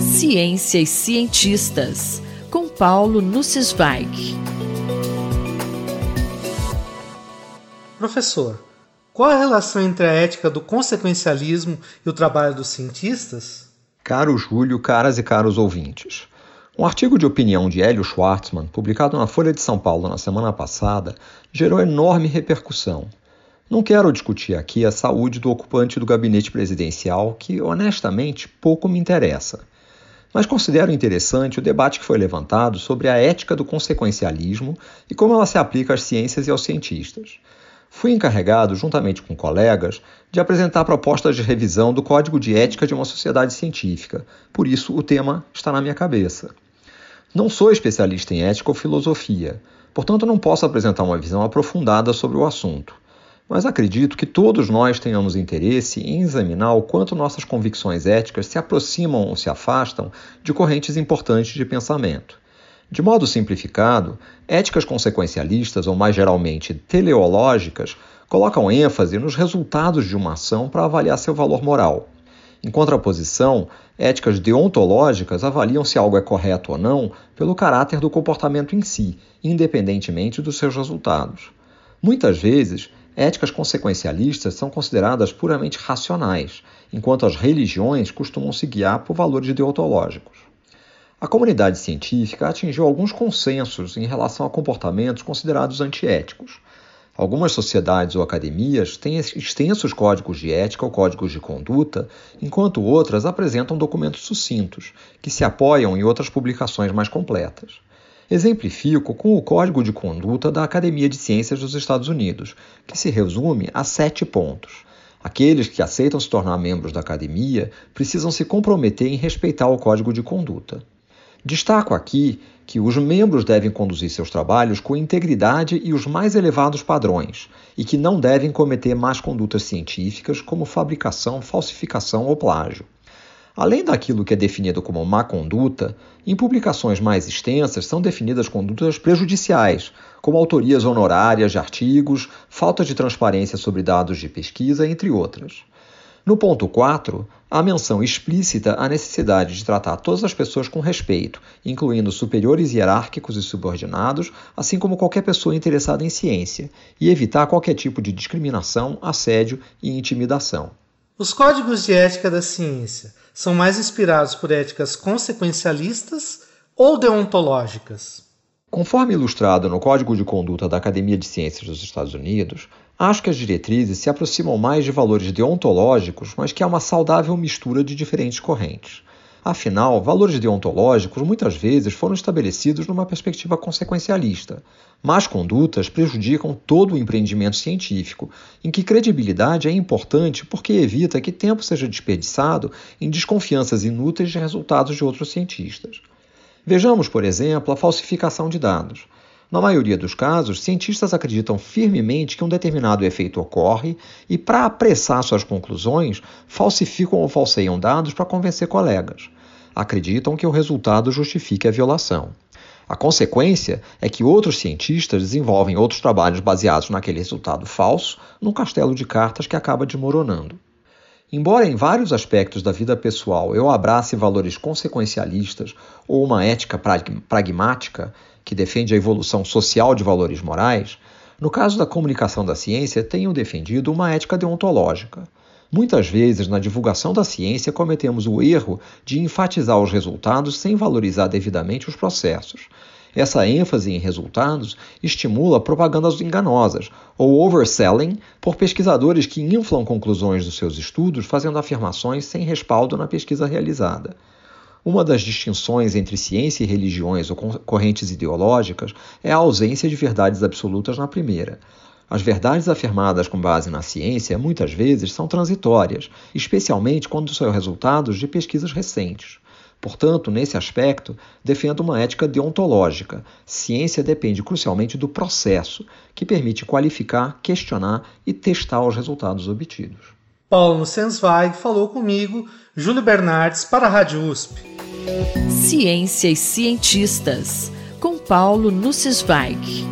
Ciência e cientistas, com Paulo Nussweig. Professor, qual a relação entre a ética do consequencialismo e o trabalho dos cientistas? Caro Júlio, caras e caros ouvintes. Um artigo de opinião de Hélio Schwartzman, publicado na Folha de São Paulo na semana passada, gerou enorme repercussão. Não quero discutir aqui a saúde do ocupante do gabinete presidencial, que honestamente pouco me interessa. Mas considero interessante o debate que foi levantado sobre a ética do consequencialismo e como ela se aplica às ciências e aos cientistas. Fui encarregado, juntamente com colegas, de apresentar propostas de revisão do Código de Ética de uma Sociedade Científica, por isso o tema está na minha cabeça. Não sou especialista em ética ou filosofia, portanto não posso apresentar uma visão aprofundada sobre o assunto mas acredito que todos nós tenhamos interesse em examinar o quanto nossas convicções éticas se aproximam ou se afastam de correntes importantes de pensamento. De modo simplificado, éticas consequencialistas, ou mais geralmente teleológicas, colocam ênfase nos resultados de uma ação para avaliar seu valor moral. Em contraposição, éticas deontológicas avaliam se algo é correto ou não pelo caráter do comportamento em si, independentemente dos seus resultados. Muitas vezes, Éticas consequencialistas são consideradas puramente racionais, enquanto as religiões costumam se guiar por valores deontológicos. A comunidade científica atingiu alguns consensos em relação a comportamentos considerados antiéticos. Algumas sociedades ou academias têm extensos códigos de ética ou códigos de conduta, enquanto outras apresentam documentos sucintos, que se apoiam em outras publicações mais completas. Exemplifico com o Código de Conduta da Academia de Ciências dos Estados Unidos, que se resume a sete pontos. Aqueles que aceitam se tornar membros da academia precisam se comprometer em respeitar o código de conduta. Destaco aqui que os membros devem conduzir seus trabalhos com integridade e os mais elevados padrões, e que não devem cometer más condutas científicas como fabricação, falsificação ou plágio. Além daquilo que é definido como má conduta, em publicações mais extensas são definidas condutas prejudiciais, como autorias honorárias de artigos, falta de transparência sobre dados de pesquisa, entre outras. No ponto 4, há menção explícita à necessidade de tratar todas as pessoas com respeito, incluindo superiores hierárquicos e subordinados, assim como qualquer pessoa interessada em ciência, e evitar qualquer tipo de discriminação, assédio e intimidação. Os códigos de ética da ciência são mais inspirados por éticas consequencialistas ou deontológicas? Conforme ilustrado no Código de Conduta da Academia de Ciências dos Estados Unidos, acho que as diretrizes se aproximam mais de valores deontológicos, mas que há uma saudável mistura de diferentes correntes. Afinal, valores deontológicos muitas vezes foram estabelecidos numa perspectiva consequencialista. Más condutas prejudicam todo o empreendimento científico, em que credibilidade é importante porque evita que tempo seja desperdiçado em desconfianças inúteis de resultados de outros cientistas. Vejamos, por exemplo, a falsificação de dados. Na maioria dos casos, cientistas acreditam firmemente que um determinado efeito ocorre e, para apressar suas conclusões, falsificam ou falseiam dados para convencer colegas. Acreditam que o resultado justifique a violação. A consequência é que outros cientistas desenvolvem outros trabalhos baseados naquele resultado falso num castelo de cartas que acaba desmoronando. Embora em vários aspectos da vida pessoal eu abrace valores consequencialistas ou uma ética pragmática, que defende a evolução social de valores morais, no caso da comunicação da ciência, tenho defendido uma ética deontológica. Muitas vezes, na divulgação da ciência, cometemos o erro de enfatizar os resultados sem valorizar devidamente os processos. Essa ênfase em resultados estimula propagandas enganosas, ou overselling, por pesquisadores que inflam conclusões dos seus estudos fazendo afirmações sem respaldo na pesquisa realizada. Uma das distinções entre ciência e religiões ou correntes ideológicas é a ausência de verdades absolutas na primeira. As verdades afirmadas com base na ciência muitas vezes são transitórias, especialmente quando são resultados de pesquisas recentes. Portanto, nesse aspecto, defendo uma ética deontológica. Ciência depende crucialmente do processo, que permite qualificar, questionar e testar os resultados obtidos. Paulo Sensweig falou comigo, Júlio Bernardes, para a Rádio USP. Ciência e cientistas, com Paulo Nussweig.